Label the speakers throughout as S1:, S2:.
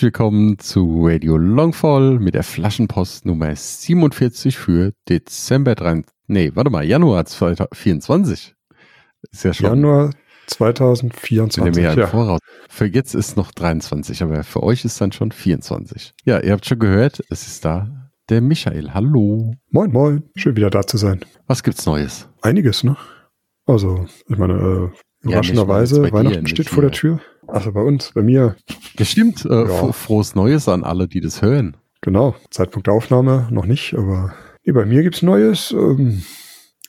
S1: Herzlich willkommen zu Radio Longfall mit der Flaschenpost Nummer 47 für Dezember 3. Nee, warte mal, Januar 2024.
S2: Ist ja schon. Januar 2024.
S1: Ja. Voraus. Für jetzt ist noch 23, aber für euch ist dann schon 24. Ja, ihr habt schon gehört, es ist da der Michael. Hallo.
S2: Moin, moin. Schön wieder da zu sein.
S1: Was gibt's Neues?
S2: Einiges, ne? Also, ich meine, äh, überraschenderweise, ja, Weihnachten steht vor der Tür. Also bei uns, bei mir.
S1: Gestimmt. Äh, ja. Frohes Neues an alle, die das hören.
S2: Genau. Zeitpunkt der Aufnahme noch nicht, aber nee, bei mir gibt's Neues. Ähm,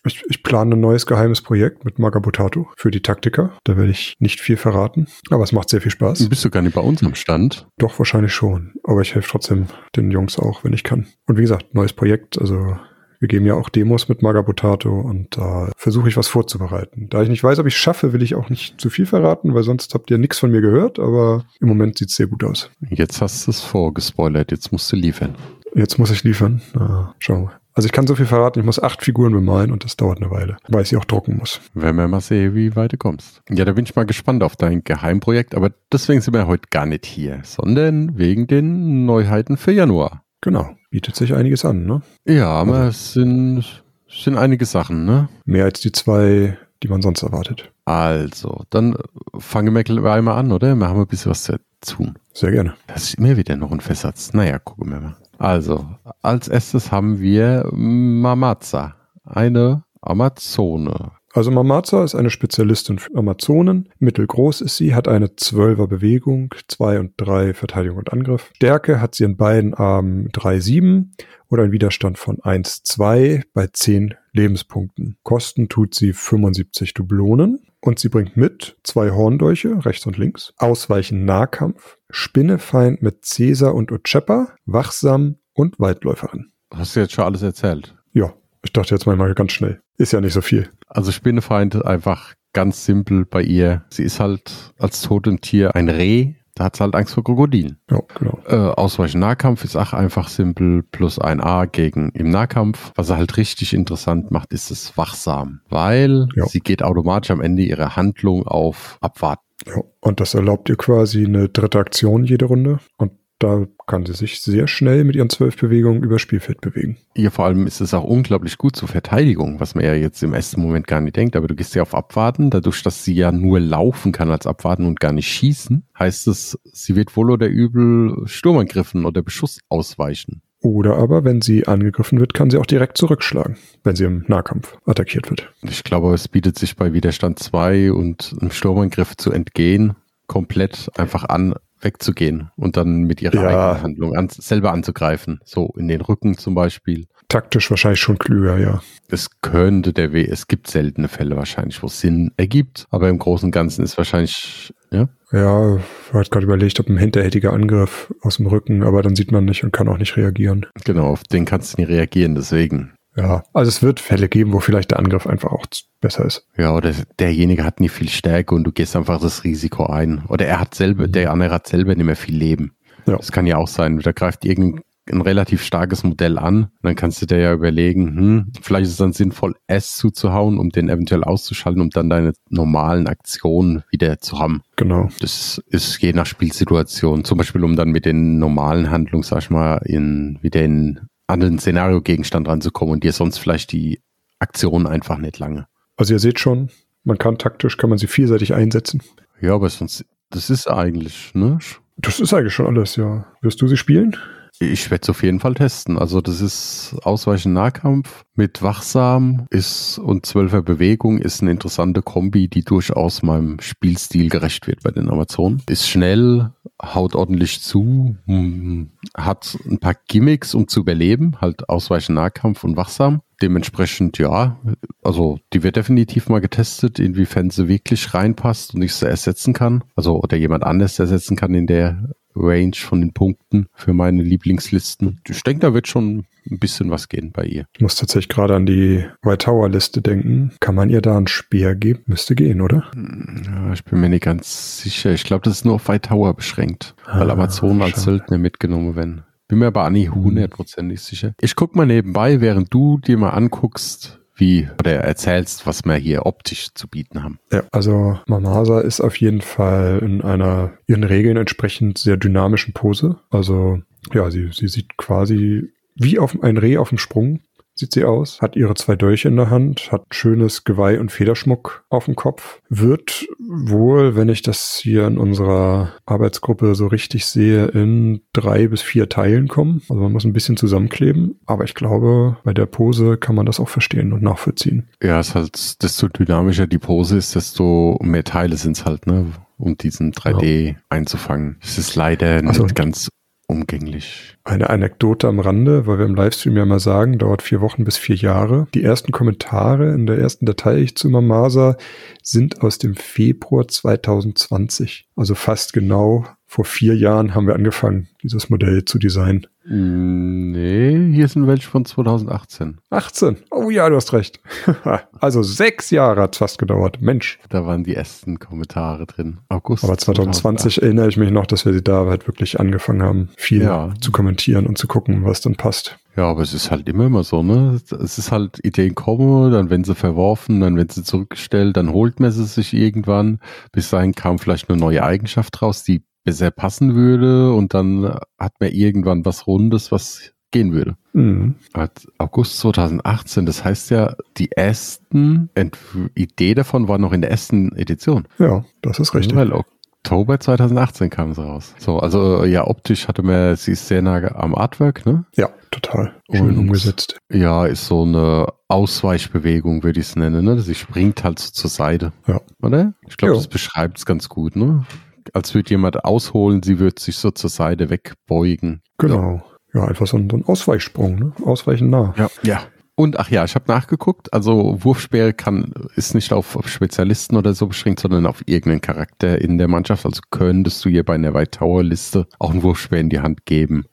S2: ich, ich plane ein neues geheimes Projekt mit Magabotato für die Taktiker. Da werde ich nicht viel verraten, aber es macht sehr viel Spaß.
S1: Bist du gar nicht bei uns am Stand?
S2: Doch, wahrscheinlich schon. Aber ich helfe trotzdem den Jungs auch, wenn ich kann. Und wie gesagt, neues Projekt, also wir geben ja auch Demos mit Magabotato und da äh, versuche ich was vorzubereiten. Da ich nicht weiß, ob ich es schaffe, will ich auch nicht zu viel verraten, weil sonst habt ihr nichts von mir gehört, aber im Moment sieht es sehr gut aus.
S1: Jetzt hast du es vorgespoilert, jetzt musst du liefern.
S2: Jetzt muss ich liefern. Na, schauen wir. Also ich kann so viel verraten, ich muss acht Figuren bemalen und das dauert eine Weile, weil ich sie auch drucken muss.
S1: Wenn wir mal sehen, wie weit du kommst. Ja, da bin ich mal gespannt auf dein Geheimprojekt, aber deswegen sind wir heute gar nicht hier, sondern wegen den Neuheiten für Januar.
S2: Genau, bietet sich einiges an, ne?
S1: Ja, aber also, es sind, sind einige Sachen, ne?
S2: Mehr als die zwei, die man sonst erwartet.
S1: Also, dann fangen wir gleich mal an, oder? Wir haben ein bisschen was zu tun.
S2: Sehr gerne.
S1: Das ist immer wieder noch ein Versatz. Naja, gucken wir mal. Also, als erstes haben wir Mamaza, eine Amazone.
S2: Also Mamaza ist eine Spezialistin für Amazonen. Mittelgroß ist sie, hat eine 12er Bewegung, 2 und 3 Verteidigung und Angriff. Stärke hat sie in beiden Armen 3,7 oder einen Widerstand von 1,2 bei 10 Lebenspunkten. Kosten tut sie 75 Dublonen. Und sie bringt mit zwei Horndolche, rechts und links, Ausweichen Nahkampf, Spinnefeind mit Cäsar und Ocepa, Wachsam und Waldläuferin.
S1: Hast du jetzt schon alles erzählt?
S2: Ja, ich dachte jetzt mal ganz schnell. Ist ja nicht so viel.
S1: Also Spinnefeind einfach ganz simpel bei ihr. Sie ist halt als Totemtier ein Reh. Da hat sie halt Angst vor Krokodilen.
S2: Ja, genau.
S1: Äh, Ausweichen Nahkampf ist auch einfach simpel. Plus ein A gegen im Nahkampf. Was er halt richtig interessant macht, ist es wachsam. Weil ja. sie geht automatisch am Ende ihrer Handlung auf Abwarten.
S2: Ja, und das erlaubt ihr quasi eine dritte Aktion jede Runde. Und da kann sie sich sehr schnell mit ihren zwölf Bewegungen über Spielfeld bewegen.
S1: Ja, vor allem ist es auch unglaublich gut zur Verteidigung, was man ja jetzt im ersten Moment gar nicht denkt. Aber du gehst ja auf Abwarten, dadurch, dass sie ja nur laufen kann als Abwarten und gar nicht schießen, heißt es, sie wird wohl oder übel Sturmangriffen oder Beschuss ausweichen.
S2: Oder aber, wenn sie angegriffen wird, kann sie auch direkt zurückschlagen, wenn sie im Nahkampf attackiert wird.
S1: Ich glaube, es bietet sich bei Widerstand 2 und einem Sturmangriff zu entgehen komplett einfach an, wegzugehen und dann mit ihrer ja. eigenen Handlung an, selber anzugreifen. So in den Rücken zum Beispiel.
S2: Taktisch wahrscheinlich schon klüger, ja.
S1: Es könnte der Weg, es gibt seltene Fälle wahrscheinlich, wo es Sinn ergibt, aber im Großen und Ganzen ist wahrscheinlich, ja.
S2: Ja, ich hatte gerade überlegt, ob ein hinterhältiger Angriff aus dem Rücken, aber dann sieht man nicht und kann auch nicht reagieren.
S1: Genau, auf den kannst du nicht reagieren, deswegen.
S2: Ja, also es wird Fälle geben, wo vielleicht der Angriff einfach auch besser ist.
S1: Ja, oder derjenige hat nicht viel Stärke und du gehst einfach das Risiko ein. Oder er hat selber, der andere hat selber nicht mehr viel Leben. Ja. Das kann ja auch sein. Da greift irgendein ein relativ starkes Modell an. Dann kannst du dir ja überlegen, hm, vielleicht ist es dann sinnvoll, S zuzuhauen, um den eventuell auszuschalten, um dann deine normalen Aktionen wieder zu haben.
S2: Genau.
S1: Das ist je nach Spielsituation. Zum Beispiel, um dann mit den normalen Handlungen, sag ich mal, in, wieder in an den Szenario-Gegenstand ranzukommen und dir sonst vielleicht die Aktion einfach nicht lange.
S2: Also ihr seht schon, man kann taktisch, kann man sie vielseitig einsetzen.
S1: Ja, aber sonst, das ist eigentlich, ne?
S2: Das ist eigentlich schon alles, ja. Wirst du sie spielen?
S1: Ich werde es auf jeden Fall testen. Also das ist Ausweichen Nahkampf mit Wachsam ist und Zwölfer Bewegung ist eine interessante Kombi, die durchaus meinem Spielstil gerecht wird bei den Amazonen. Ist schnell, haut ordentlich zu, hm, hat ein paar Gimmicks, um zu überleben, halt Ausweichen, Nahkampf und Wachsam. Dementsprechend, ja, also die wird definitiv mal getestet, inwiefern sie wirklich reinpasst und ich sie ersetzen kann. Also oder jemand anders ersetzen kann in der Range von den Punkten für meine Lieblingslisten. Ich denke, da wird schon ein bisschen was gehen bei ihr.
S2: Ich muss tatsächlich gerade an die White Tower Liste denken. Kann man ihr da einen Speer geben? Müsste gehen, oder?
S1: Ja, ich bin mir nicht ganz sicher. Ich glaube, das ist nur auf White Tower beschränkt, ah, weil Amazonen als Söldner mitgenommen werden. Bin mir aber auch nicht hundertprozentig sicher. Ich guck mal nebenbei, während du dir mal anguckst, wie oder erzählst, was wir hier optisch zu bieten haben.
S2: Ja, also Mamasa ist auf jeden Fall in einer ihren Regeln entsprechend sehr dynamischen Pose. Also ja, sie, sie sieht quasi wie auf ein Reh auf dem Sprung sieht sie aus, hat ihre zwei Dolche in der Hand, hat schönes Geweih und Federschmuck auf dem Kopf, wird wohl, wenn ich das hier in unserer Arbeitsgruppe so richtig sehe, in drei bis vier Teilen kommen. Also man muss ein bisschen zusammenkleben, aber ich glaube, bei der Pose kann man das auch verstehen und nachvollziehen.
S1: Ja, es ist halt, desto dynamischer die Pose ist, desto mehr Teile sind es halt, ne? um diesen 3D ja. einzufangen. Es ist leider also, nicht ganz umgänglich.
S2: Eine Anekdote am Rande, weil wir im Livestream ja mal sagen, dauert vier Wochen bis vier Jahre. Die ersten Kommentare in der ersten Datei zu Mamasa sind aus dem Februar 2020. Also fast genau vor vier Jahren haben wir angefangen, dieses Modell zu designen.
S1: Nee, hier sind welche von 2018.
S2: 18? Oh ja, du hast recht. also sechs Jahre hat es fast gedauert. Mensch.
S1: Da waren die ersten Kommentare drin.
S2: August. Aber 2020 2008. erinnere ich mich noch, dass wir da halt wirklich angefangen haben, viel ja. zu kommentieren und zu gucken, was dann passt.
S1: Ja, aber es ist halt immer immer so, ne? Es ist halt, Ideen kommen, dann werden sie verworfen, dann werden sie zurückgestellt, dann holt man sie sich irgendwann. Bis dahin kam vielleicht eine neue Eigenschaft raus, die besser passen würde und dann hat man irgendwann was Rundes, was gehen würde. Mhm. August 2018, das heißt ja, die ersten Entf Idee davon war noch in der ersten Edition.
S2: Ja, das ist richtig.
S1: Weil Oktober 2018 kam sie raus. So, also ja, optisch hatte man, sie ist sehr nah am Artwork, ne?
S2: Ja, total. Schön und, umgesetzt.
S1: Ja, ist so eine Ausweichbewegung, würde ich es nennen, ne? Sie springt halt so zur Seite. Ja. Oder? Ich glaube, das beschreibt es ganz gut, ne? Als würde jemand ausholen, sie wird sich so zur Seite wegbeugen.
S2: Genau. Ja, einfach so ein, so ein Ausweichsprung, ne? Ausweichen nah.
S1: Ja. ja. Und ach ja, ich habe nachgeguckt, also Wurfsperre kann, ist nicht auf, auf, Spezialisten oder so beschränkt, sondern auf irgendeinen Charakter in der Mannschaft. Also könntest du hier bei einer White Tower Liste auch einen Wurfspeer in die Hand geben.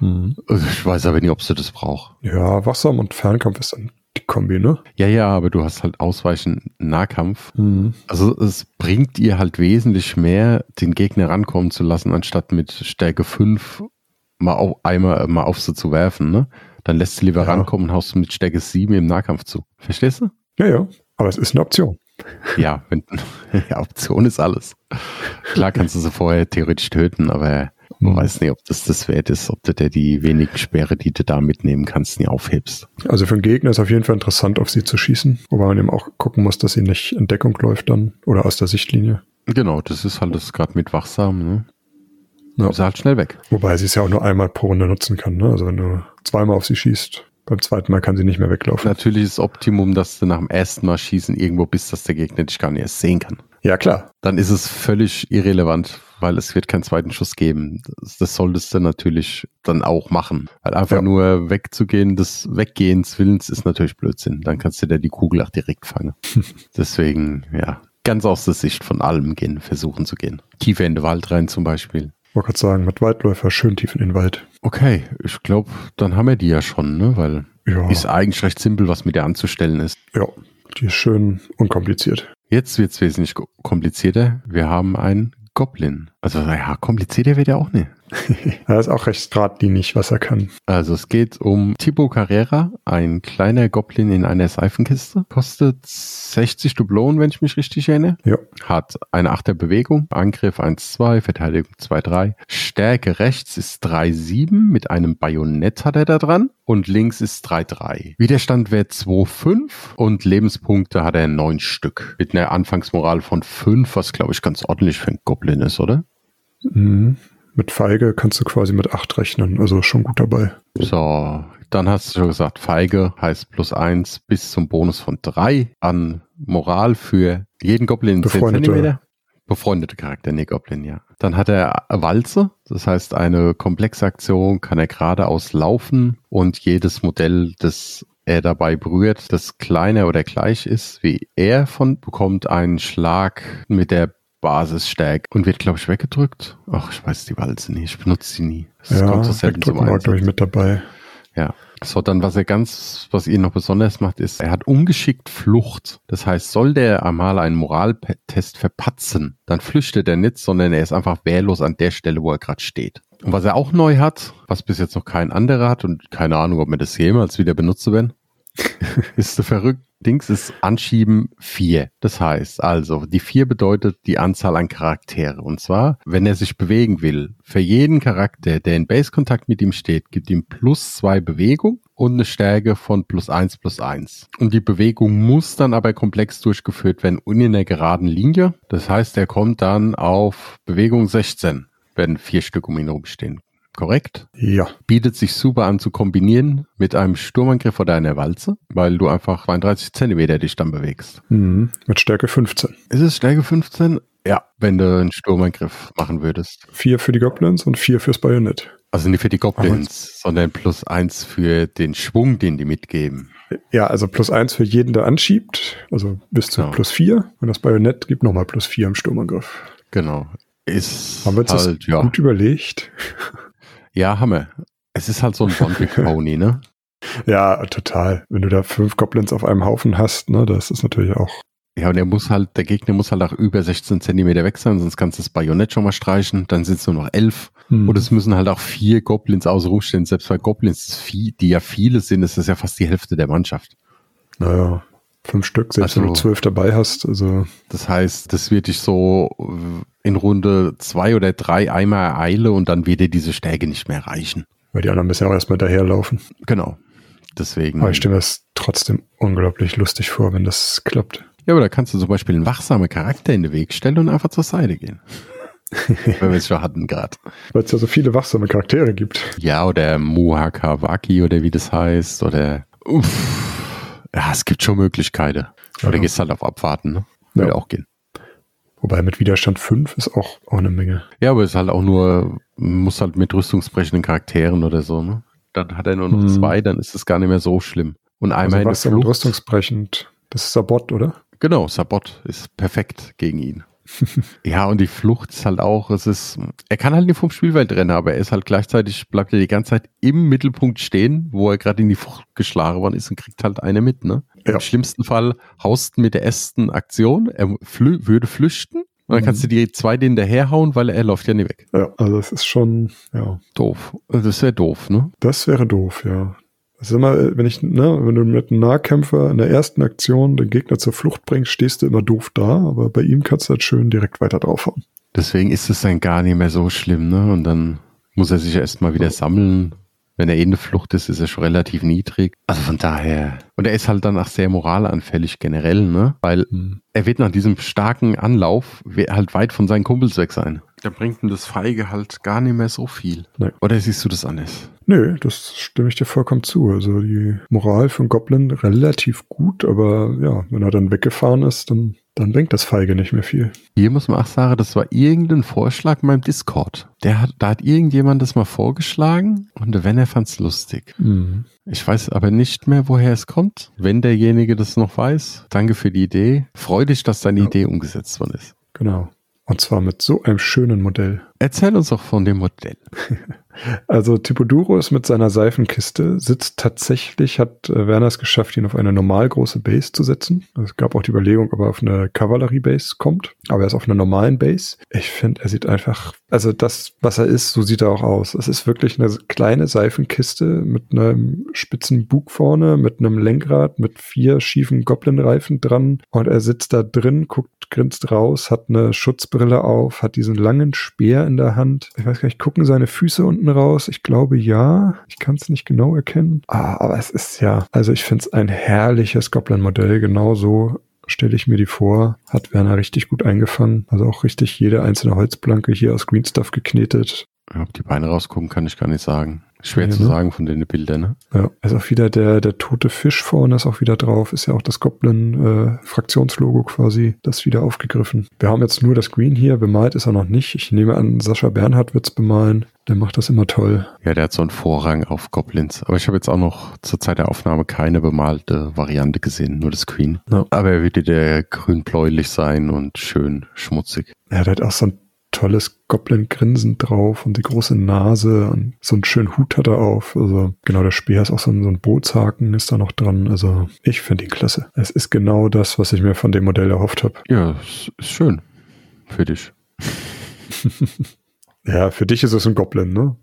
S1: Mhm. Ich weiß aber nicht, ob sie das braucht.
S2: Ja, Wachsam und Fernkampf ist dann die Kombi, ne?
S1: Ja, ja, aber du hast halt Ausweichen Nahkampf. Mhm. Also es bringt dir halt wesentlich mehr, den Gegner rankommen zu lassen, anstatt mit Stärke 5 mal auf, einmal mal auf sie zu werfen, ne? Dann lässt du lieber ja. rankommen und haust mit Stärke 7 im Nahkampf zu. Verstehst du?
S2: Ja, ja. Aber es ist eine Option.
S1: Ja, wenn, ja, Option ist alles. Klar kannst du sie vorher theoretisch töten, aber man weiß nicht, ob das das wert ist, ob du dir die wenigen Sperre, die du da mitnehmen kannst, nie aufhebst.
S2: Also für einen Gegner ist auf jeden Fall interessant, auf sie zu schießen, wobei man eben auch gucken muss, dass sie nicht in Deckung läuft dann oder aus der Sichtlinie.
S1: Genau, das ist halt das gerade mit wachsam, ne? Ja. Ist halt schnell weg.
S2: Wobei sie es ja auch nur einmal pro Runde nutzen kann, ne? Also wenn du zweimal auf sie schießt, beim zweiten Mal kann sie nicht mehr weglaufen.
S1: Natürlich ist Optimum, dass du nach dem ersten Mal schießen irgendwo bist, dass der Gegner dich gar nicht erst sehen kann.
S2: Ja, klar.
S1: Dann ist es völlig irrelevant, weil es wird keinen zweiten Schuss geben. Das, das solltest du natürlich dann auch machen. Weil einfach ja. nur wegzugehen, des Weggehens Willens ist natürlich Blödsinn. Dann kannst du dir die Kugel auch direkt fangen. Deswegen, ja, ganz aus der Sicht von allem gehen, versuchen zu gehen. Tiefer in den Wald rein zum Beispiel.
S2: Ich wollte gerade sagen, mit Waldläufer schön tief in den Wald.
S1: Okay, ich glaube, dann haben wir die ja schon, ne? Weil ja. ist eigentlich recht simpel, was mit der anzustellen ist.
S2: Ja, die ist schön unkompliziert.
S1: Jetzt wird es wesentlich komplizierter. Wir haben einen Goblin. Also, ja, komplizierter wird er auch nicht.
S2: er ist auch recht geradlinig, was er kann.
S1: Also es geht um Thibaut Carrera, ein kleiner Goblin in einer Seifenkiste. Kostet 60 Dublonen, wenn ich mich richtig erinnere.
S2: Ja.
S1: Hat eine Achter Bewegung, Angriff 1-2, Verteidigung 2-3. Stärke rechts ist 3-7, mit einem Bajonett hat er da dran. Und links ist 3-3. Widerstandwert 2-5 und Lebenspunkte hat er 9 Stück. Mit einer Anfangsmoral von 5, was glaube ich ganz ordentlich für einen Goblin ist, oder?
S2: Mhm mit Feige kannst du quasi mit 8 rechnen, also schon gut dabei.
S1: So, dann hast du schon gesagt, Feige heißt plus 1 bis zum Bonus von 3 an Moral für jeden Goblin in 10 cm. Befreundete Charakter, nee, Goblin, ja. Dann hat er Walze, das heißt eine komplexe Aktion kann er geradeaus laufen und jedes Modell, das er dabei berührt, das kleiner oder gleich ist wie er von, bekommt einen Schlag mit der Basisstärke und wird, glaube ich, weggedrückt. Ach, ich weiß die Walze nicht, ich benutze sie nie.
S2: Das ja, kommt so selten zum Einsatz. glaube ich, mit dabei.
S1: Ja. So, dann was er ganz, was ihn noch besonders macht, ist, er hat ungeschickt Flucht. Das heißt, soll der einmal einen Moraltest verpatzen, dann flüchtet er nicht, sondern er ist einfach wehrlos an der Stelle, wo er gerade steht. Und was er auch neu hat, was bis jetzt noch kein anderer hat und keine Ahnung, ob wir das jemals wieder benutzen werden, ist so verrückt. Dings ist Anschieben 4. Das heißt also, die 4 bedeutet die Anzahl an Charaktere. Und zwar, wenn er sich bewegen will, für jeden Charakter, der in Base-Kontakt mit ihm steht, gibt ihm plus 2 Bewegung und eine Stärke von plus 1 plus 1. Und die Bewegung muss dann aber komplex durchgeführt werden und in der geraden Linie. Das heißt, er kommt dann auf Bewegung 16, wenn vier Stück um ihn rumstehen korrekt?
S2: Ja.
S1: Bietet sich super an zu kombinieren mit einem Sturmangriff oder einer Walze, weil du einfach 32 Zentimeter dich dann bewegst.
S2: Mhm. Mit Stärke 15.
S1: Ist es Stärke 15? Ja, wenn du einen Sturmangriff machen würdest.
S2: Vier für die Goblins und vier fürs Bajonett.
S1: Also nicht für die Goblins, Aber sondern plus eins für den Schwung, den die mitgeben.
S2: Ja, also plus eins für jeden, der anschiebt. Also bis zu genau. plus vier. Und das Bajonett gibt nochmal plus vier im Sturmangriff.
S1: Genau. Ist
S2: Haben wir uns halt, das ja. gut überlegt?
S1: Ja, Hammer. Es ist halt so ein One-Trick-Pony, ne?
S2: Ja, total. Wenn du da fünf Goblins auf einem Haufen hast, ne, das ist natürlich auch.
S1: Ja, und er muss halt, der Gegner muss halt auch über 16 Zentimeter weg sein, sonst kannst du das Bajonett schon mal streichen, dann sind es nur noch elf. Hm. Und es müssen halt auch vier Goblins außen rumstehen. Selbst bei Goblins, die ja viele sind, ist das ja fast die Hälfte der Mannschaft.
S2: Naja, fünf Stück, selbst also, wenn du zwölf dabei hast. Also.
S1: Das heißt, das wird dich so in Runde zwei oder drei einmal ereile und dann wird dir diese Stärke nicht mehr reichen.
S2: Weil die anderen müssen ja auch erstmal daherlaufen.
S1: Genau. Deswegen.
S2: Aber ich stelle mir das trotzdem unglaublich lustig vor, wenn das klappt.
S1: Ja, aber da kannst du zum Beispiel einen wachsamen Charakter in den Weg stellen und einfach zur Seite gehen. Wenn wir es schon hatten gerade.
S2: Weil es ja so viele wachsame Charaktere gibt.
S1: Ja, oder Muhakawaki oder wie das heißt. Oder uff. Ja, es gibt schon Möglichkeiten. Aber ja. da gehst halt auf Abwarten, ne? Würde ja. auch gehen.
S2: Wobei mit Widerstand 5 ist auch, auch eine Menge.
S1: Ja, aber es ist halt auch nur, muss halt mit rüstungsbrechenden Charakteren oder so, ne? Dann hat er nur noch hm. zwei, dann ist es gar nicht mehr so schlimm. Und einmal also
S2: was Flucht, rüstungsbrechend, das ist Sabot, oder?
S1: Genau, Sabot ist perfekt gegen ihn. ja, und die Flucht ist halt auch, es ist, er kann halt nicht vom Spielfeld rennen, aber er ist halt gleichzeitig, bleibt er die ganze Zeit im Mittelpunkt stehen, wo er gerade in die Flucht geschlagen worden ist und kriegt halt eine mit, ne? Ja. Im schlimmsten Fall haust mit der ersten Aktion, er flü würde flüchten und dann mhm. kannst du die zwei den daherhauen, weil er läuft ja nicht weg.
S2: Ja, also das ist schon, ja.
S1: Doof. Das wäre doof, ne?
S2: Das wäre doof, ja. Das ist immer, wenn ich, ne, wenn du mit einem Nahkämpfer in der ersten Aktion den Gegner zur Flucht bringst, stehst du immer doof da, aber bei ihm kannst du halt schön direkt weiter draufhauen.
S1: Deswegen ist es dann gar nicht mehr so schlimm, ne? Und dann muss er sich erstmal wieder sammeln wenn er eh eine Flucht ist, ist er schon relativ niedrig. Also von daher. Und er ist halt dann auch sehr moralanfällig generell, ne? Weil mhm. er wird nach diesem starken Anlauf halt weit von seinen Kumpels weg sein. Da bringt ihm das Feige halt gar nicht mehr so viel. Nee. Oder siehst du das anders?
S2: Nö, das stimme ich dir vollkommen zu. Also die Moral von Goblin relativ gut, aber ja, wenn er dann weggefahren ist, dann dann bringt das Feige nicht mehr viel.
S1: Hier muss man auch sagen, das war irgendein Vorschlag in meinem Discord. Der hat, da hat irgendjemand das mal vorgeschlagen und der Wenner fand es lustig. Mhm. Ich weiß aber nicht mehr, woher es kommt. Wenn derjenige das noch weiß, danke für die Idee. Freu dich, dass deine ja. Idee umgesetzt worden ist.
S2: Genau. Und zwar mit so einem schönen Modell.
S1: Erzähl uns doch von dem Modell.
S2: Also Tipodurus mit seiner Seifenkiste sitzt tatsächlich, hat äh, Werner es geschafft, ihn auf eine normal große Base zu setzen. Es gab auch die Überlegung, ob er auf eine Kavallerie-Base kommt, aber er ist auf einer normalen Base. Ich finde, er sieht einfach, also das, was er ist, so sieht er auch aus. Es ist wirklich eine kleine Seifenkiste mit einem spitzen Bug vorne, mit einem Lenkrad, mit vier schiefen Goblin-Reifen dran und er sitzt da drin, guckt, grinst raus, hat eine Schutzbrille auf, hat diesen langen Speer in der Hand. Ich weiß gar nicht, gucken seine Füße unten hinten raus? Ich glaube ja. Ich kann es nicht genau erkennen. Ah, aber es ist ja, also ich finde es ein herrliches Goblin-Modell. Genau so stelle ich mir die vor. Hat Werner richtig gut eingefangen. Also auch richtig jede einzelne Holzplanke hier aus Green Stuff geknetet.
S1: Ob die Beine rausgucken, kann ich gar nicht sagen. Schwer zu ne? sagen von den Bildern, ne?
S2: Ja, ist auch wieder der, der tote Fisch vorne ist auch wieder drauf. Ist ja auch das Goblin-Fraktionslogo äh, quasi, das wieder aufgegriffen. Wir haben jetzt nur das Green hier, bemalt ist er noch nicht. Ich nehme an, Sascha Bernhard wird's bemalen. Der macht das immer toll.
S1: Ja, der hat so einen Vorrang auf Goblins. Aber ich habe jetzt auch noch zur Zeit der Aufnahme keine bemalte Variante gesehen, nur das Queen. Ja. Aber er wird der grün-bläulich sein und schön schmutzig.
S2: Ja, der hat auch so ein tolles Goblin-Grinsen drauf und die große Nase und so einen schönen Hut hat er auf. Also genau, der Speer ist auch so ein, so ein Bootshaken ist da noch dran. Also ich finde ihn klasse. Es ist genau das, was ich mir von dem Modell erhofft habe.
S1: Ja, ist schön. Für dich.
S2: ja, für dich ist es ein Goblin, ne?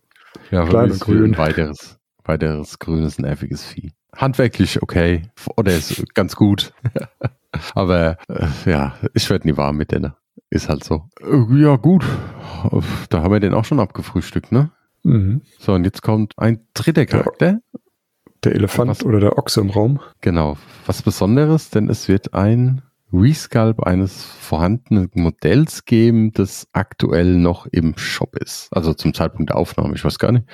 S1: Ja, Klein und grün. Ein weiteres, weiteres grünes, nerviges Vieh. Handwerklich okay. Oder ist ganz gut. Aber äh, ja, ich werde nie warm mit denen. Ist halt so. Äh, ja, gut. Da haben wir den auch schon abgefrühstückt, ne? Mhm. So, und jetzt kommt ein dritter Charakter.
S2: Der Elefant was, oder der Ochse im Raum.
S1: Genau. Was Besonderes, denn es wird ein Resculp eines vorhandenen Modells geben, das aktuell noch im Shop ist. Also zum Zeitpunkt der Aufnahme. Ich weiß gar nicht.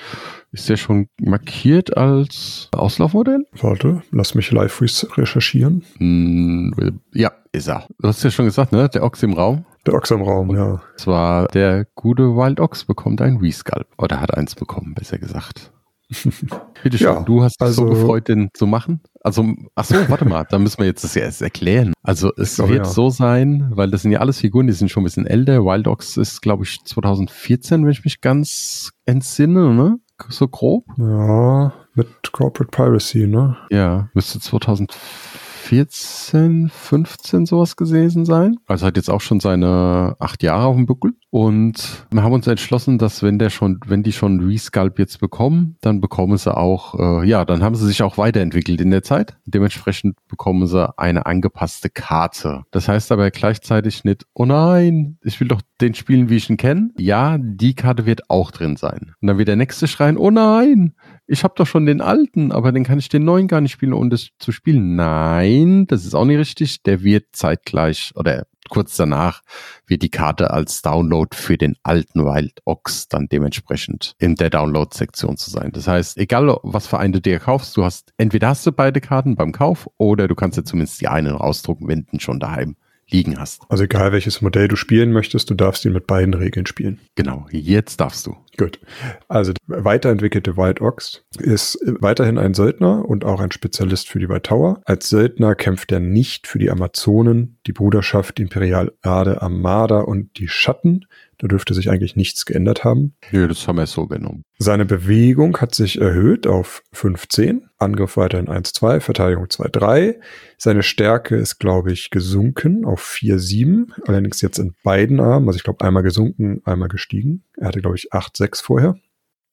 S1: Ist der schon markiert als Auslaufmodell?
S2: Warte, lass mich live recherchieren.
S1: Hm, ja, ist er. Du hast ja schon gesagt, ne? Der Ochs im Raum.
S2: Der Ochs im Raum, ja.
S1: Zwar der gute Wild Ochs bekommt ein Resculp. Oder hat eins bekommen, besser gesagt. Bitte schön, ja, du hast dich also, so gefreut, den zu machen. Also, ach so, warte mal, da müssen wir jetzt das ja erst erklären. Also, es glaube, wird ja. so sein, weil das sind ja alles Figuren, die sind schon ein bisschen älter. Wild Ox ist, glaube ich, 2014, wenn ich mich ganz entsinne, ne? So grob.
S2: Ja, mit Corporate Piracy, ne?
S1: Ja, müsste 2014 14, 15 sowas gewesen sein. Also hat jetzt auch schon seine acht Jahre auf dem Buckel. Und wir haben uns entschlossen, dass wenn der schon, wenn die schon Resculp jetzt bekommen, dann bekommen sie auch, äh, ja, dann haben sie sich auch weiterentwickelt in der Zeit. Dementsprechend bekommen sie eine angepasste Karte. Das heißt aber gleichzeitig nicht, oh nein, ich will doch den spielen, wie ich ihn kenne. Ja, die Karte wird auch drin sein. Und dann wird der nächste schreien, oh nein, ich habe doch schon den alten, aber den kann ich den neuen gar nicht spielen, ohne das zu spielen. Nein, das ist auch nicht richtig. Der wird zeitgleich oder kurz danach wird die Karte als Download für den alten Wild Ox dann dementsprechend in der Download-Sektion zu sein. Das heißt, egal was für eine du dir kaufst, du hast entweder hast du beide Karten beim Kauf oder du kannst ja zumindest die einen rausdrucken, wenn du schon daheim liegen hast.
S2: Also egal welches Modell du spielen möchtest, du darfst ihn mit beiden Regeln spielen.
S1: Genau, jetzt darfst du.
S2: Gut. Also der weiterentwickelte Wild Ox ist weiterhin ein Söldner und auch ein Spezialist für die White Tower. Als Söldner kämpft er nicht für die Amazonen, die Bruderschaft, die Imperialade Armada und die Schatten, da dürfte sich eigentlich nichts geändert haben.
S1: Nö, das haben wir so genommen.
S2: Seine Bewegung hat sich erhöht auf 15, Angriff weiterhin 1-2, Verteidigung 2-3. Seine Stärke ist, glaube ich, gesunken auf 4-7, allerdings jetzt in beiden Armen, also ich glaube einmal gesunken, einmal gestiegen. Er hatte, glaube ich, 8-6 vorher.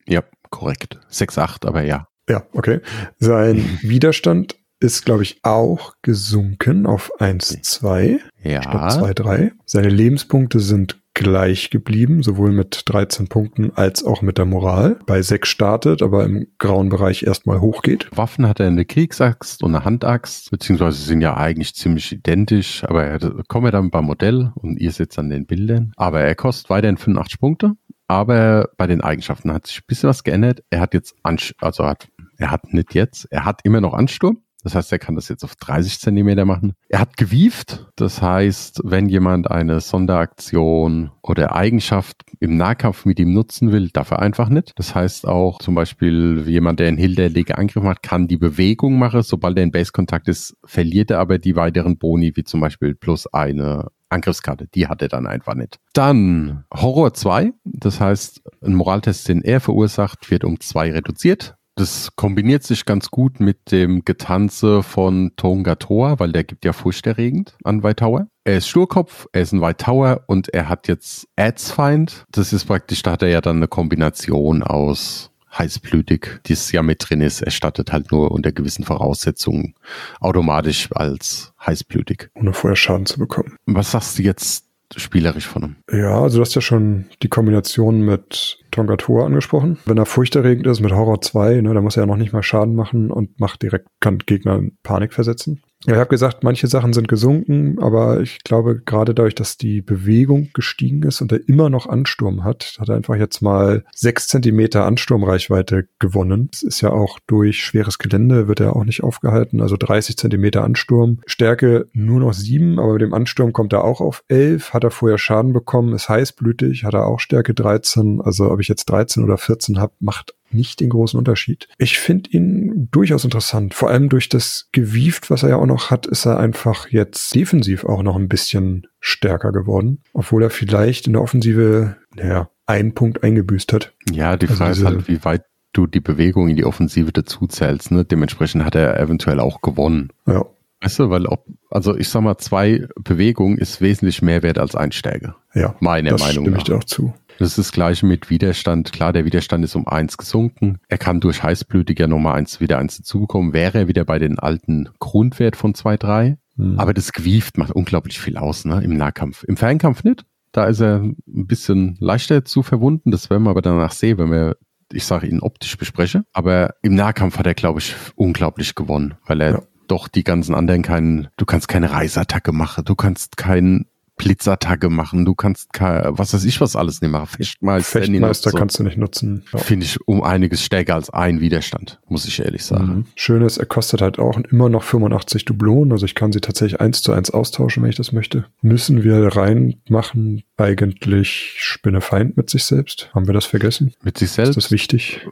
S1: Ja, korrekt. 6-8, aber ja.
S2: Ja, okay. Sein Widerstand ist, glaube ich, auch gesunken auf 1-2.
S1: Ja.
S2: Statt 2-3. Seine Lebenspunkte sind gleich geblieben, sowohl mit 13 Punkten als auch mit der Moral. Bei 6 startet, aber im grauen Bereich erstmal hochgeht.
S1: Waffen hat er eine Kriegsaxt und eine Handaxt, beziehungsweise sind ja eigentlich ziemlich identisch, aber er kommt dann beim Modell und ihr seht an den Bildern. Aber er kostet weiterhin 85 Punkte. Aber bei den Eigenschaften hat sich ein bisschen was geändert. Er hat jetzt, Ansch also hat, er hat nicht jetzt, er hat immer noch Ansturm. Das heißt, er kann das jetzt auf 30 Zentimeter machen. Er hat gewieft. Das heißt, wenn jemand eine Sonderaktion oder Eigenschaft im Nahkampf mit ihm nutzen will, darf er einfach nicht. Das heißt auch zum Beispiel jemand, der einen Hilderlege Angriff macht, kann die Bewegung machen. Sobald er in Base-Kontakt ist, verliert er aber die weiteren Boni, wie zum Beispiel plus eine Angriffskarte. Die hat er dann einfach nicht. Dann Horror 2. Das heißt, ein Moraltest, den er verursacht, wird um zwei reduziert. Das kombiniert sich ganz gut mit dem Getanze von Tonga Toa, weil der gibt ja furchterregend an White Tower. Er ist Sturkopf, er ist ein White Tower und er hat jetzt Adsfind. Das ist praktisch, da hat er ja dann eine Kombination aus heißblütig, die es ja mit drin ist, erstattet halt nur unter gewissen Voraussetzungen automatisch als heißblütig.
S2: Ohne vorher Schaden zu bekommen.
S1: Was sagst du jetzt spielerisch von ihm.
S2: Ja, also du hast ja schon die Kombination mit Tonga Tor angesprochen. Wenn er furchterregend ist mit Horror 2, ne, dann muss er ja noch nicht mal Schaden machen und macht direkt, kann Gegner in Panik versetzen. Ja, ich habe gesagt, manche Sachen sind gesunken, aber ich glaube, gerade dadurch, dass die Bewegung gestiegen ist und er immer noch Ansturm hat, hat er einfach jetzt mal sechs Zentimeter Ansturmreichweite gewonnen. Das ist ja auch durch schweres Gelände, wird er auch nicht aufgehalten. Also 30 Zentimeter Ansturm. Stärke nur noch sieben, aber mit dem Ansturm kommt er auch auf elf. Hat er vorher Schaden bekommen, ist heißblütig, hat er auch Stärke 13. Also ob ich jetzt 13 oder 14 habe, macht nicht den großen Unterschied. Ich finde ihn durchaus interessant. Vor allem durch das Gewieft, was er ja auch noch hat, ist er einfach jetzt defensiv auch noch ein bisschen stärker geworden. Obwohl er vielleicht in der Offensive, naja, einen Punkt eingebüßt hat.
S1: Ja, die also Frage ist halt, wie weit du die Bewegung in die Offensive dazu zählst. Ne? Dementsprechend hat er eventuell auch gewonnen.
S2: Ja.
S1: Weißt du, weil ob, also ich sag mal, zwei Bewegungen ist wesentlich mehr wert als ein Stärke.
S2: Ja. Meine das Meinung. Stimme ich dir auch zu.
S1: Das ist das gleiche mit Widerstand. Klar, der Widerstand ist um eins gesunken. Er kann durch heißblütig ja nochmal eins, wieder eins dazubekommen. Wäre er wieder bei den alten Grundwert von 2,3. Mhm. Aber das Gewieft macht unglaublich viel aus, ne, im Nahkampf. Im Fernkampf nicht. Da ist er ein bisschen leichter zu verwunden. Das werden wir aber danach sehen, wenn wir, ich sage ihn optisch bespreche. Aber im Nahkampf hat er, glaube ich, unglaublich gewonnen, weil er ja. doch die ganzen anderen keinen, du kannst keine Reisattacke machen, du kannst keinen Blitzattacke machen, du kannst, was weiß ich, was alles nicht machen.
S2: Fechtmeister, Fechtmeister so. kannst du nicht nutzen.
S1: Ja. Finde ich um einiges stärker als ein Widerstand, muss ich ehrlich sagen. Mhm.
S2: Schön ist, er kostet halt auch immer noch 85 Dublonen, also ich kann sie tatsächlich eins zu eins austauschen, wenn ich das möchte. Müssen wir reinmachen, eigentlich Spinnefeind mit sich selbst? Haben wir das vergessen?
S1: Mit sich selbst?
S2: Ist das wichtig?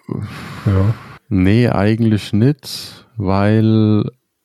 S1: Ja. Nee, eigentlich nicht, weil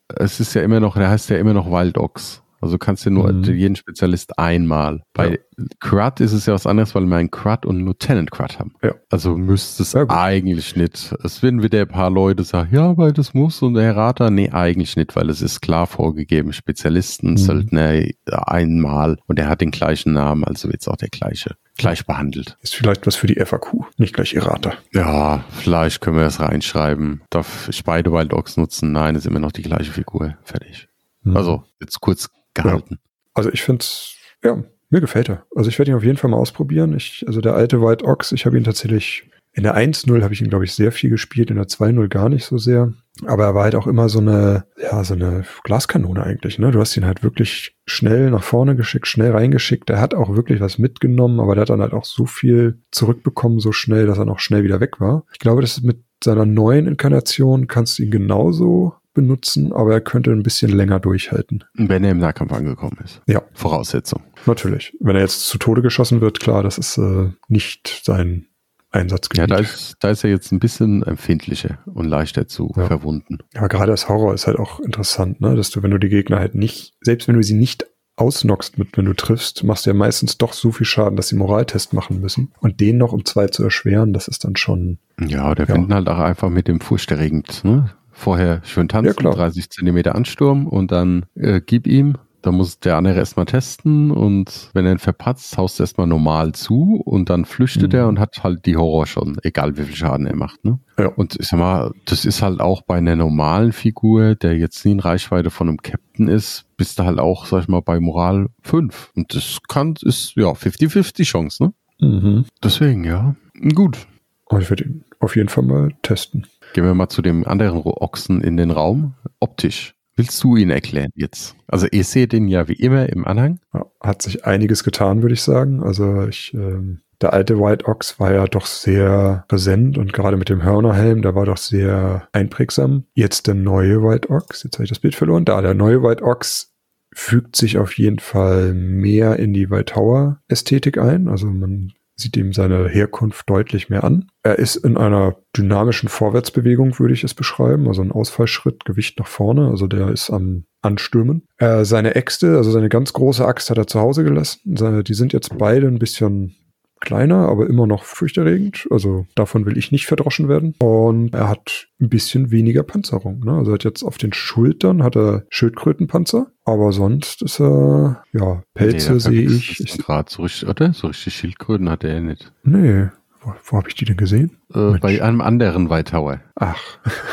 S1: es ist ja immer noch, der heißt ja immer noch Wild Ox. Also kannst du nur mhm. jeden Spezialist einmal. Bei ja. CRUD ist es ja was anderes, weil wir einen CRUD und einen Lieutenant CRUD haben.
S2: Ja.
S1: Also müsste es eigentlich nicht. Es werden wieder ein paar Leute sagen, ja, weil das muss und der Errater. Nee, eigentlich nicht, weil es ist klar vorgegeben. Spezialisten, mhm. Söldner einmal und er hat den gleichen Namen, also wird es auch der gleiche gleich behandelt.
S2: Ist vielleicht was für die FAQ, nicht gleich Errata.
S1: Ja, vielleicht können wir das reinschreiben. Darf ich beide Wild Dogs nutzen? Nein, ist immer noch die gleiche Figur. Fertig. Mhm. Also, jetzt kurz gehalten. Ja.
S2: Also ich finde es, ja, mir gefällt er. Also ich werde ihn auf jeden Fall mal ausprobieren. Ich, also der alte White Ox, ich habe ihn tatsächlich in der 1.0 habe ich ihn, glaube ich, sehr viel gespielt, in der 2.0 gar nicht so sehr. Aber er war halt auch immer so eine, ja, so eine Glaskanone eigentlich, ne? Du hast ihn halt wirklich schnell nach vorne geschickt, schnell reingeschickt. Er hat auch wirklich was mitgenommen, aber der hat dann halt auch so viel zurückbekommen, so schnell, dass er noch schnell wieder weg war. Ich glaube, das ist mit seiner neuen Inkarnation kannst du ihn genauso benutzen, aber er könnte ein bisschen länger durchhalten.
S1: Wenn er im Nahkampf angekommen ist.
S2: Ja.
S1: Voraussetzung.
S2: Natürlich. Wenn er jetzt zu Tode geschossen wird, klar, das ist äh, nicht sein Einsatzgebiet.
S1: Ja, da ist, da ist er jetzt ein bisschen empfindlicher und leichter zu ja. verwunden.
S2: Ja, gerade das Horror ist halt auch interessant, ne? dass du, wenn du die Gegner halt nicht, selbst wenn du sie nicht ausnockst mit, wenn du triffst, machst du ja meistens doch so viel Schaden, dass sie Moraltest machen müssen. Und den noch um zwei zu erschweren, das ist dann schon.
S1: Ja, der ja. finden halt auch einfach mit dem furchterregend, ne? Vorher schön tanzen, ja, 30 Zentimeter Ansturm und dann äh, gib ihm. Da muss der andere erstmal testen und wenn er ihn verpatzt, haust du erstmal normal zu und dann flüchtet mhm. er und hat halt die Horror schon, egal wie viel Schaden er macht. Ne?
S2: Ja.
S1: Und ich sag mal, das ist halt auch bei einer normalen Figur, der jetzt nie in Reichweite von einem Captain ist, bist du halt auch, sag ich mal, bei Moral 5. Und das kann, ist ja 50-50 Chance, ne?
S2: Mhm.
S1: Deswegen, ja. Gut.
S2: Aber ich werde ihn auf jeden Fall mal testen.
S1: Gehen wir mal zu dem anderen Ochsen in den Raum. Optisch. Willst du ihn erklären jetzt? Also ihr seht ihn ja wie immer im Anhang.
S2: Hat sich einiges getan, würde ich sagen. Also ich, ähm, der alte White Ox war ja doch sehr präsent und gerade mit dem Hörnerhelm, der war doch sehr einprägsam. Jetzt der neue White Ox, jetzt habe ich das Bild verloren. Da, der neue White Ox fügt sich auf jeden Fall mehr in die White Tower Ästhetik ein. Also man sieht ihm seine Herkunft deutlich mehr an. Er ist in einer dynamischen Vorwärtsbewegung, würde ich es beschreiben, also ein Ausfallschritt, Gewicht nach vorne, also der ist am Anstürmen. Äh, seine Äxte, also seine ganz große Axt hat er zu Hause gelassen. Seine, die sind jetzt beide ein bisschen kleiner, aber immer noch furchterregend. Also davon will ich nicht verdroschen werden. Und er hat ein bisschen weniger Panzerung. Ne? Also er hat jetzt auf den Schultern hat er Schildkrötenpanzer, aber sonst ist er, ja, Pelze nee, sehe ich.
S1: ich Grad so richtig, oder? So richtig Schildkröten hat er nicht.
S2: Nee. Wo, wo habe ich die denn gesehen?
S1: Äh, bei einem anderen White Tower.
S2: Ach.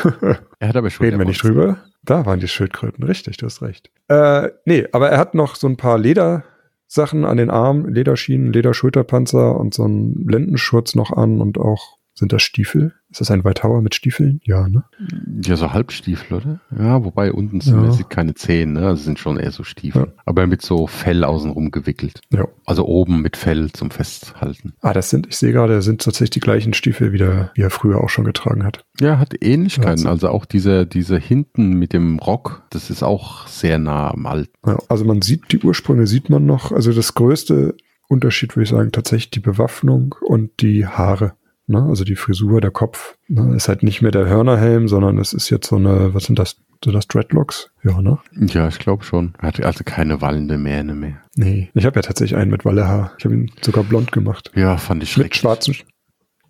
S1: er hat aber schon.
S2: Reden wir nicht drüber? Da waren die Schildkröten, richtig, du hast recht. Äh, nee, aber er hat noch so ein paar Leder, Sachen an den Armen, Lederschienen, Lederschulterpanzer und so einen Lendenschurz noch an und auch Sind das Stiefel? Ist das ein White mit Stiefeln? Ja, ne?
S1: Ja, so Halbstiefel, oder? Ja, wobei unten sind, ja. sieht keine Zehen, ne? Also sind schon eher so Stiefel. Ja. Aber mit so Fell außenrum gewickelt. Ja. Also oben mit Fell zum Festhalten.
S2: Ah, das sind, ich sehe gerade, sind tatsächlich die gleichen Stiefel, wie, der, wie er früher auch schon getragen hat.
S1: Ja, hat Ähnlichkeiten. Also auch diese, diese hinten mit dem Rock, das ist auch sehr nah am Alten.
S2: Ja, also man sieht, die Ursprünge sieht man noch. Also das größte Unterschied, würde ich sagen, tatsächlich die Bewaffnung und die Haare. Ne? Also die Frisur, der Kopf. Ne? Ist halt nicht mehr der Hörnerhelm, sondern es ist jetzt so eine, was sind das? So das Dreadlocks? Ja, ne?
S1: Ja, ich glaube schon. Er hatte also keine wallende Mähne mehr.
S2: Nee, ich habe ja tatsächlich einen mit Wallehaar. Ich habe ihn sogar blond gemacht.
S1: Ja, fand ich schrecklich.
S2: Mit schwarzen,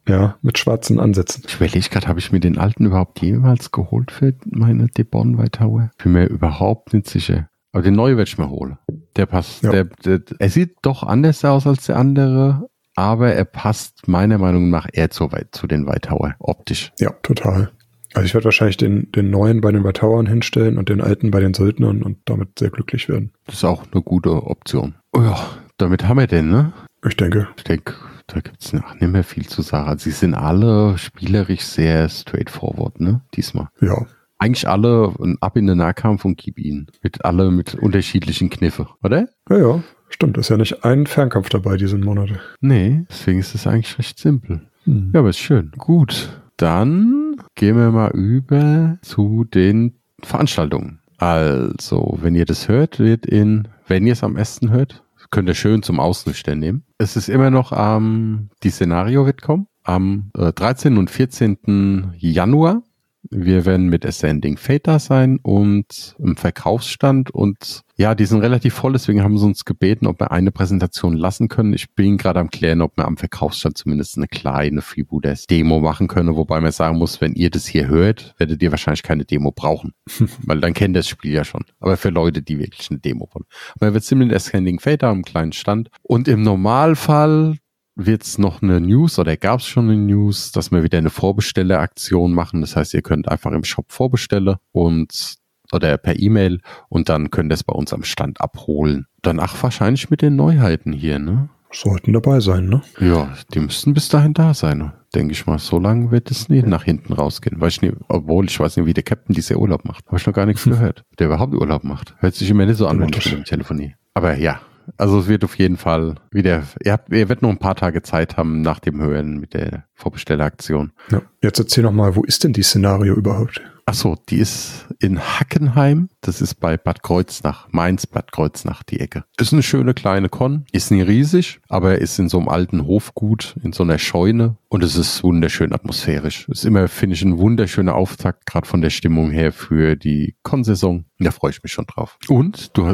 S2: ja, mit schwarzen Ansätzen.
S1: Ich überlege gerade, habe ich mir den alten überhaupt jemals geholt für meine Debon White Tower? Bin mir überhaupt nicht sicher. Aber den neuen werde ich mir holen. Der passt. Ja. Der, der, er sieht doch anders aus als der andere, aber er passt meiner Meinung nach eher zu, zu den White Tower optisch.
S2: Ja, total. Also ich werde wahrscheinlich den, den neuen bei den White Towern hinstellen und den alten bei den Söldnern und damit sehr glücklich werden.
S1: Das ist auch eine gute Option. Oh ja, damit haben wir den, ne?
S2: Ich denke.
S1: Ich denke, da gibt es nicht mehr viel zu sagen. Sie sind alle spielerisch sehr straightforward, ne? Diesmal.
S2: Ja.
S1: Eigentlich alle ab in den Nahkampf und gib ihn. Mit alle mit unterschiedlichen Kniffe, oder?
S2: Ja, ja. Stimmt, ist ja nicht ein Fernkampf dabei diesen Monate.
S1: Nee, deswegen ist es eigentlich recht simpel. Hm. Ja, aber ist schön. Gut, dann gehen wir mal über zu den Veranstaltungen. Also, wenn ihr das hört, wird in, wenn ihr es am besten hört, könnt ihr schön zum Ausnüchtern nehmen. Es ist immer noch am, ähm, die Szenario wird kommen, am äh, 13. und 14. Januar wir werden mit Ascending Fate da sein und im Verkaufsstand und ja, die sind relativ voll, deswegen haben sie uns gebeten, ob wir eine Präsentation lassen können. Ich bin gerade am klären, ob wir am Verkaufsstand zumindest eine kleine Freebooters Demo machen können, wobei man sagen muss, wenn ihr das hier hört, werdet ihr wahrscheinlich keine Demo brauchen, weil dann kennt ihr das Spiel ja schon. Aber für Leute, die wirklich eine Demo wollen. Aber wir sind mit Ascending Fate da am kleinen Stand und im Normalfall wird es noch eine News oder gab es schon eine News, dass wir wieder eine Vorbestelleraktion machen. Das heißt, ihr könnt einfach im Shop vorbestellen und oder per E-Mail und dann könnt ihr es bei uns am Stand abholen. Danach wahrscheinlich mit den Neuheiten hier, ne?
S2: Sollten dabei sein, ne?
S1: Ja, die müssten bis dahin da sein, denke ich mal. So lange wird es nicht nach hinten rausgehen. Weiß ich nicht, obwohl ich weiß nicht, wie der Captain dieser Urlaub macht. Habe ich noch gar nichts gehört. Der überhaupt Urlaub macht. Hört sich immer nicht so an, wenn ich mit dem Telefonie. Aber ja, also es wird auf jeden Fall wieder, ihr, habt, ihr werdet noch ein paar Tage Zeit haben nach dem Hören mit der Vorbestelleraktion.
S2: Ja. Jetzt erzähl noch mal, wo ist denn die Szenario überhaupt?
S1: Ach so, die ist in Hackenheim. Das ist bei Bad Kreuznach, Mainz, Bad Kreuznach, die Ecke. Ist eine schöne kleine Con. Ist nie riesig, aber ist in so einem alten Hofgut, in so einer Scheune. Und es ist wunderschön atmosphärisch. Ist immer, finde ich, ein wunderschöner Auftakt, gerade von der Stimmung her für die Con-Saison. Da freue ich mich schon drauf. Und du,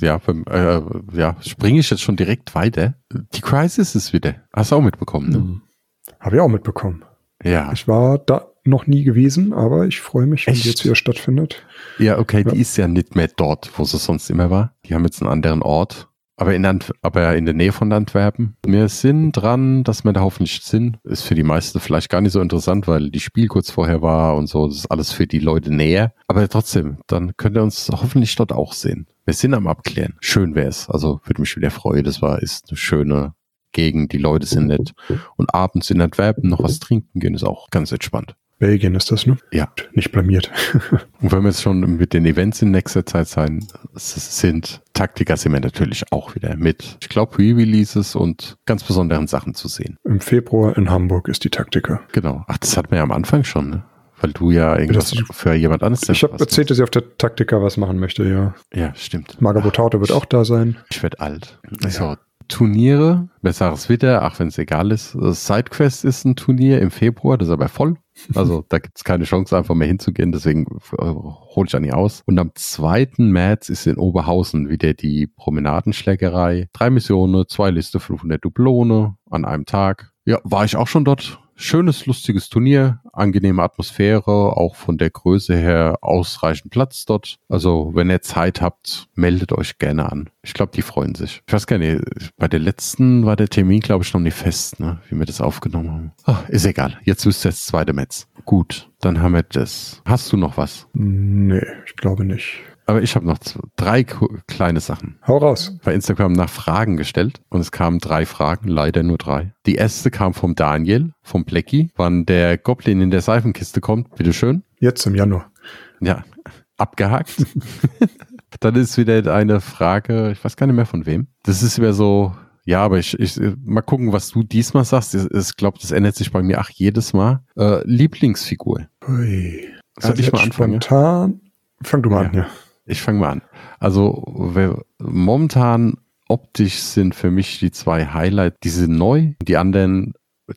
S1: ja, äh, ja, springe ich jetzt schon direkt weiter. Die Crisis ist wieder. Hast du auch mitbekommen, ne? Mhm.
S2: Habe ich auch mitbekommen.
S1: Ja.
S2: Ich war da noch nie gewesen, aber ich freue mich, wenn Echt? die jetzt wieder stattfindet.
S1: Ja, okay, ja. die ist ja nicht mehr dort, wo sie sonst immer war. Die haben jetzt einen anderen Ort. Aber in, Ant aber in der Nähe von Antwerpen. Wir sind dran, dass wir da hoffentlich sind. Ist für die meisten vielleicht gar nicht so interessant, weil die Spiel kurz vorher war und so. Das ist alles für die Leute näher. Aber trotzdem, dann könnt ihr uns hoffentlich dort auch sehen. Wir sind am Abklären. Schön wär's. Also würde mich wieder freuen. Das war, ist eine schöne Gegend. Die Leute sind nett. Und abends in Antwerpen noch was trinken gehen ist auch ganz entspannt.
S2: Belgien ist das, ne?
S1: Ja.
S2: Nicht blamiert.
S1: Und wenn wir jetzt schon mit den Events in nächster Zeit sein, sind Taktiker sind wir natürlich auch wieder mit, ich glaube, Re-Releases und ganz besonderen Sachen zu sehen.
S2: Im Februar in Hamburg ist die Taktiker.
S1: Genau. Ach, das hatten wir ja am Anfang schon, ne? Weil du ja irgendwas das, für jemand anderes
S2: Ich habe erzählt, dass ich auf der Taktiker was machen möchte, ja.
S1: Ja, stimmt.
S2: Marga Botaute wird auch da sein.
S1: Ich werde alt. Ja. So, Turniere, besseres Wetter, ach wenn es egal ist. Sidequest ist ein Turnier im Februar, das ist aber voll. Also da gibt es keine Chance, einfach mehr hinzugehen, deswegen äh, hole ich da nie aus. Und am 2. März ist in Oberhausen wieder die Promenadenschlägerei. Drei Missionen, zwei Liste, 500 Dublone an einem Tag. Ja, war ich auch schon dort schönes, lustiges Turnier, angenehme Atmosphäre, auch von der Größe her ausreichend Platz dort. Also wenn ihr Zeit habt, meldet euch gerne an. Ich glaube, die freuen sich. Ich weiß gar nicht, bei der letzten war der Termin, glaube ich, noch nicht fest, ne? wie wir das aufgenommen haben. Ach, ist egal. Jetzt wisst ihr das zweite Metz. Gut, dann haben wir das. Hast du noch was?
S2: Nee, ich glaube nicht.
S1: Aber ich habe noch drei kleine Sachen.
S2: Hau raus.
S1: Bei Instagram nach Fragen gestellt und es kamen drei Fragen, leider nur drei. Die erste kam vom Daniel, vom Blackie, wann der Goblin in der Seifenkiste kommt. Bitteschön.
S2: Jetzt im Januar.
S1: Ja, abgehakt. Dann ist wieder eine Frage, ich weiß gar nicht mehr von wem. Das ist wieder so, ja, aber ich, ich mal gucken, was du diesmal sagst. Ich, ich glaube, das ändert sich bei mir auch jedes Mal. Äh, Lieblingsfigur.
S2: Ui. Soll also ich mal anfangen? Spontan. Fang du mal ja. an, ja.
S1: Ich fange mal an. Also momentan optisch sind für mich die zwei Highlights, die sind neu. Die anderen,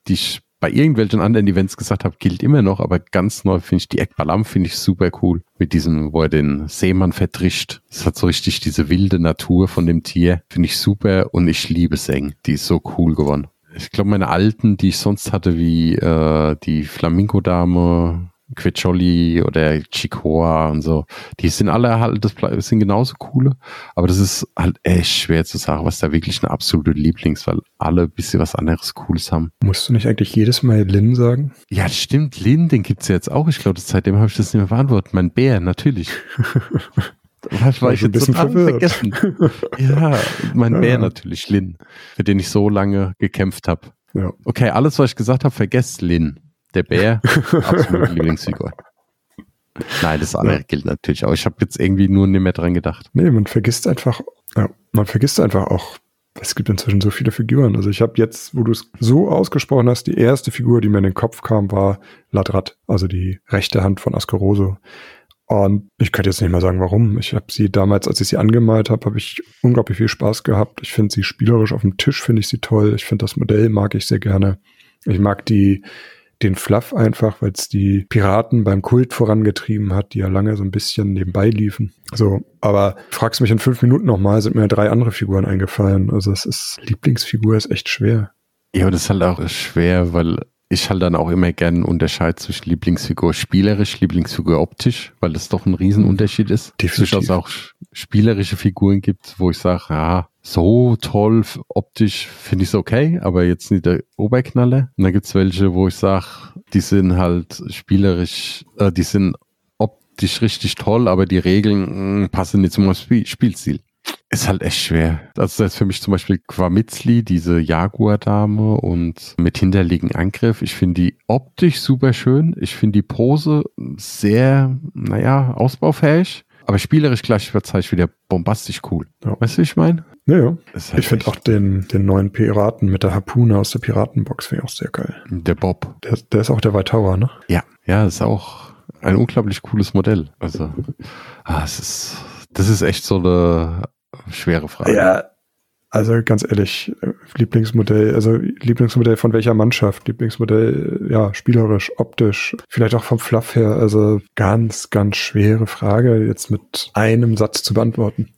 S1: die ich bei irgendwelchen anderen Events gesagt habe, gilt immer noch, aber ganz neu finde ich die Ekbalam finde ich super cool. Mit diesem, wo er den Seemann vertrischt. Es hat so richtig diese wilde Natur von dem Tier. Finde ich super und ich liebe Seng. Die ist so cool geworden. Ich glaube, meine alten, die ich sonst hatte, wie äh, die Flamingo-Dame, Quecholi oder Chicoa und so, die sind alle halt, das sind genauso coole, aber das ist halt echt schwer zu sagen, was da wirklich eine absolute Lieblings, weil alle ein bisschen was anderes Cooles haben.
S2: Musst du nicht eigentlich jedes Mal Lin sagen?
S1: Ja, stimmt, Lin, den gibt's ja jetzt auch. Ich glaube, seitdem habe ich das nicht mehr beantwortet. Mein Bär, natürlich. Was war ich jetzt total vergessen? ja, mein ja. Bär natürlich, Lin, für den ich so lange gekämpft habe. Ja. Okay, alles, was ich gesagt habe, vergesst Lin. Der Bär, absolut Lieblingsfigur. Nein, das andere ja. gilt natürlich auch. Ich habe jetzt irgendwie nur nicht mehr dran gedacht.
S2: Nee, man vergisst einfach, ja, man vergisst einfach auch, es gibt inzwischen so viele Figuren. Also ich habe jetzt, wo du es so ausgesprochen hast, die erste Figur, die mir in den Kopf kam, war Ladrat, also die rechte Hand von Ascaroso. Und ich könnte jetzt nicht mal sagen, warum. Ich habe sie damals, als ich sie angemalt habe, habe ich unglaublich viel Spaß gehabt. Ich finde sie spielerisch auf dem Tisch, finde ich sie toll. Ich finde das Modell mag ich sehr gerne. Ich mag die den Fluff einfach, weil es die Piraten beim Kult vorangetrieben hat, die ja lange so ein bisschen nebenbei liefen. So, aber fragst mich in fünf Minuten nochmal, sind mir drei andere Figuren eingefallen. Also es ist, Lieblingsfigur ist echt schwer.
S1: Ja, das ist halt auch schwer, weil ich halt dann auch immer gerne einen Unterscheid zwischen Lieblingsfigur spielerisch, Lieblingsfigur optisch, weil das doch ein Riesenunterschied ist. Definitiv. Dass es auch spielerische Figuren gibt, wo ich sage, ja, so toll optisch finde ich es okay, aber jetzt nicht der Oberknaller. Und dann gibt es welche, wo ich sage, die sind halt spielerisch, äh, die sind optisch richtig toll, aber die Regeln mh, mm, passen nicht zum Spiel Spielstil. Ist halt echt schwer. Also das ist für mich zum Beispiel Quamitzli, diese Jaguar-Dame und mit hinterliegenden Angriff. Ich finde die optisch super schön. Ich finde die Pose sehr, naja, ausbaufähig. Aber spielerisch gleich wird es wieder bombastisch cool. Ja. Weißt du, wie ich meine?
S2: Ja, ja. Halt ich finde auch den, den neuen Piraten mit der Harpune aus der Piratenbox finde ich auch sehr geil.
S1: Der Bob.
S2: Der, der ist auch der White Tower, ne?
S1: Ja, ja, ist auch ein unglaublich cooles Modell. Also, ah, es ist, das ist echt so eine schwere Frage.
S2: Ja, also ganz ehrlich, Lieblingsmodell, also Lieblingsmodell von welcher Mannschaft? Lieblingsmodell, ja, spielerisch, optisch, vielleicht auch vom Fluff her. Also ganz, ganz schwere Frage, jetzt mit einem Satz zu beantworten.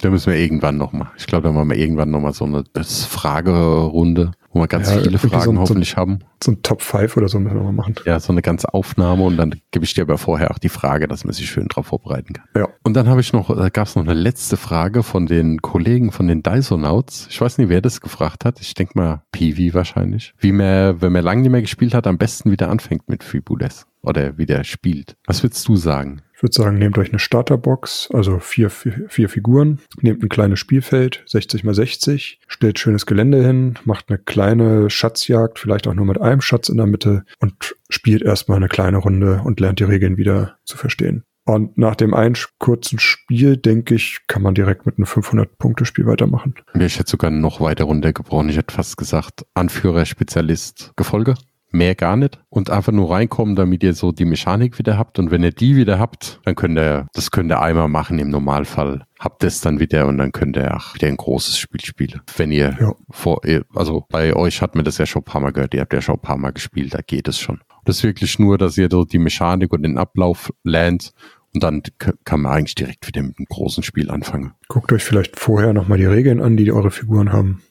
S1: Da müssen wir irgendwann nochmal. Ich glaube, da machen wir irgendwann nochmal so eine Fragerunde, wo wir ganz ja, viele Fragen so, hoffentlich
S2: so,
S1: haben.
S2: So ein Top 5 oder so müssen wir mal machen.
S1: Ja, so eine ganze Aufnahme und dann gebe ich dir aber vorher auch die Frage, dass man sich schön drauf vorbereiten kann.
S2: Ja.
S1: Und dann habe ich noch, da gab es noch eine letzte Frage von den Kollegen von den Dysonauts. Ich weiß nicht, wer das gefragt hat. Ich denke mal Peewee wahrscheinlich. Wie man, wenn man lange nicht mehr gespielt hat, am besten wieder anfängt mit Freebooters. Oder wieder spielt. Was würdest du sagen?
S2: Ich würde sagen, nehmt euch eine Starterbox, also vier, vier, vier Figuren, nehmt ein kleines Spielfeld, 60 mal 60, stellt schönes Gelände hin, macht eine kleine Schatzjagd, vielleicht auch nur mit einem Schatz in der Mitte und spielt erstmal eine kleine Runde und lernt die Regeln wieder zu verstehen. Und nach dem einen kurzen Spiel, denke ich, kann man direkt mit einem 500-Punkte-Spiel weitermachen.
S1: Ich hätte sogar noch weiter runtergebrochen. Ich hätte fast gesagt, Anführer, Spezialist, Gefolge mehr gar nicht und einfach nur reinkommen, damit ihr so die Mechanik wieder habt und wenn ihr die wieder habt, dann könnt ihr, das könnt ihr einmal machen im Normalfall. Habt es dann wieder und dann könnt ihr auch wieder ein großes Spiel spielen. Wenn ihr ja. vor, also bei euch hat mir das ja schon ein paar Mal gehört, ihr habt ja schon ein paar Mal gespielt, da geht es schon. Das ist wirklich nur, dass ihr so die Mechanik und den Ablauf lernt und dann kann man eigentlich direkt wieder mit einem großen Spiel anfangen.
S2: Guckt euch vielleicht vorher nochmal die Regeln an, die eure Figuren haben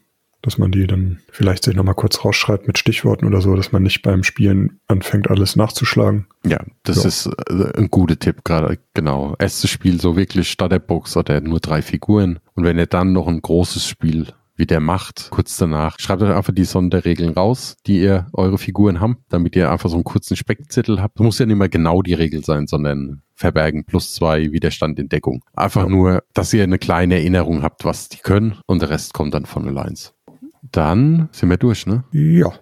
S2: dass man die dann vielleicht sich nochmal kurz rausschreibt mit Stichworten oder so, dass man nicht beim Spielen anfängt, alles nachzuschlagen.
S1: Ja, das ja. ist äh, ein guter Tipp gerade, genau. Erstes Spiel so wirklich statt der Box oder nur drei Figuren. Und wenn ihr dann noch ein großes Spiel wie der macht, kurz danach. Schreibt euch einfach die Sonderregeln raus, die ihr eure Figuren haben, damit ihr einfach so einen kurzen Speckzettel habt. Das muss ja nicht mehr genau die Regel sein, sondern verbergen plus zwei Widerstand in Deckung. Einfach ja. nur, dass ihr eine kleine Erinnerung habt, was die können und der Rest kommt dann von allein. Dann sind wir durch, ne?
S2: Ja.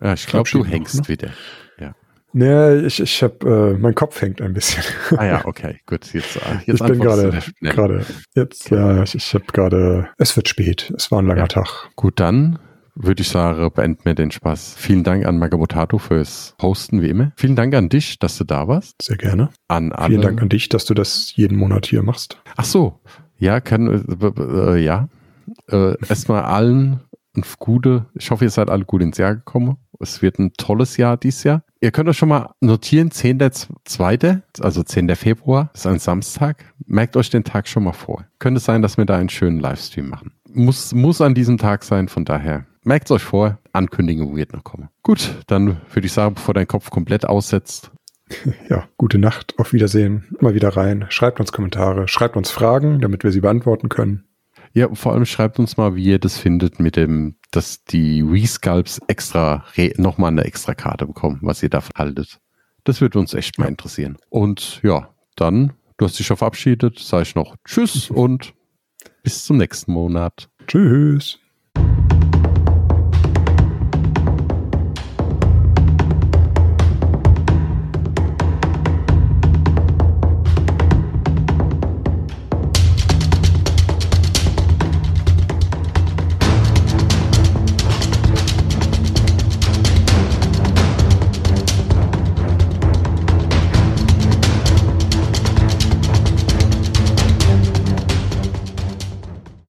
S1: Ja, ich glaube, du hängst noch, ne? wieder.
S2: Nee, ich, ich habe, äh, mein Kopf hängt ein bisschen.
S1: Ah ja, okay, gut. Jetzt, äh,
S2: jetzt ich bin gerade, gerade, jetzt, okay. ja, ich, ich habe gerade, es wird spät, es war ein langer ja. Tag.
S1: Gut, dann würde ich sagen, beenden wir den Spaß. Vielen Dank an Magabotato fürs Hosten, wie immer. Vielen Dank an dich, dass du da warst.
S2: Sehr gerne.
S1: An alle.
S2: Vielen Dank an dich, dass du das jeden Monat hier machst.
S1: Ach so, ja, kann, äh, äh, ja. Äh, erstmal allen gute, ich hoffe, ihr seid alle gut ins Jahr gekommen. Es wird ein tolles Jahr dieses Jahr. Ihr könnt euch schon mal notieren, 10.2., also 10. Februar, ist ein Samstag. Merkt euch den Tag schon mal vor. Könnte sein, dass wir da einen schönen Livestream machen. Muss, muss an diesem Tag sein, von daher merkt euch vor. Ankündigung wird noch kommen. Gut, dann würde ich sagen, bevor dein Kopf komplett aussetzt,
S2: ja, gute Nacht, auf Wiedersehen, mal wieder rein. Schreibt uns Kommentare, schreibt uns Fragen, damit wir sie beantworten können.
S1: Ja, vor allem schreibt uns mal, wie ihr das findet mit dem, dass die Resculpts extra, nochmal eine extra Karte bekommen, was ihr davon haltet. Das würde uns echt mal interessieren. Und ja, dann, du hast dich schon verabschiedet, sage ich noch Tschüss und bis zum nächsten Monat.
S2: Tschüss.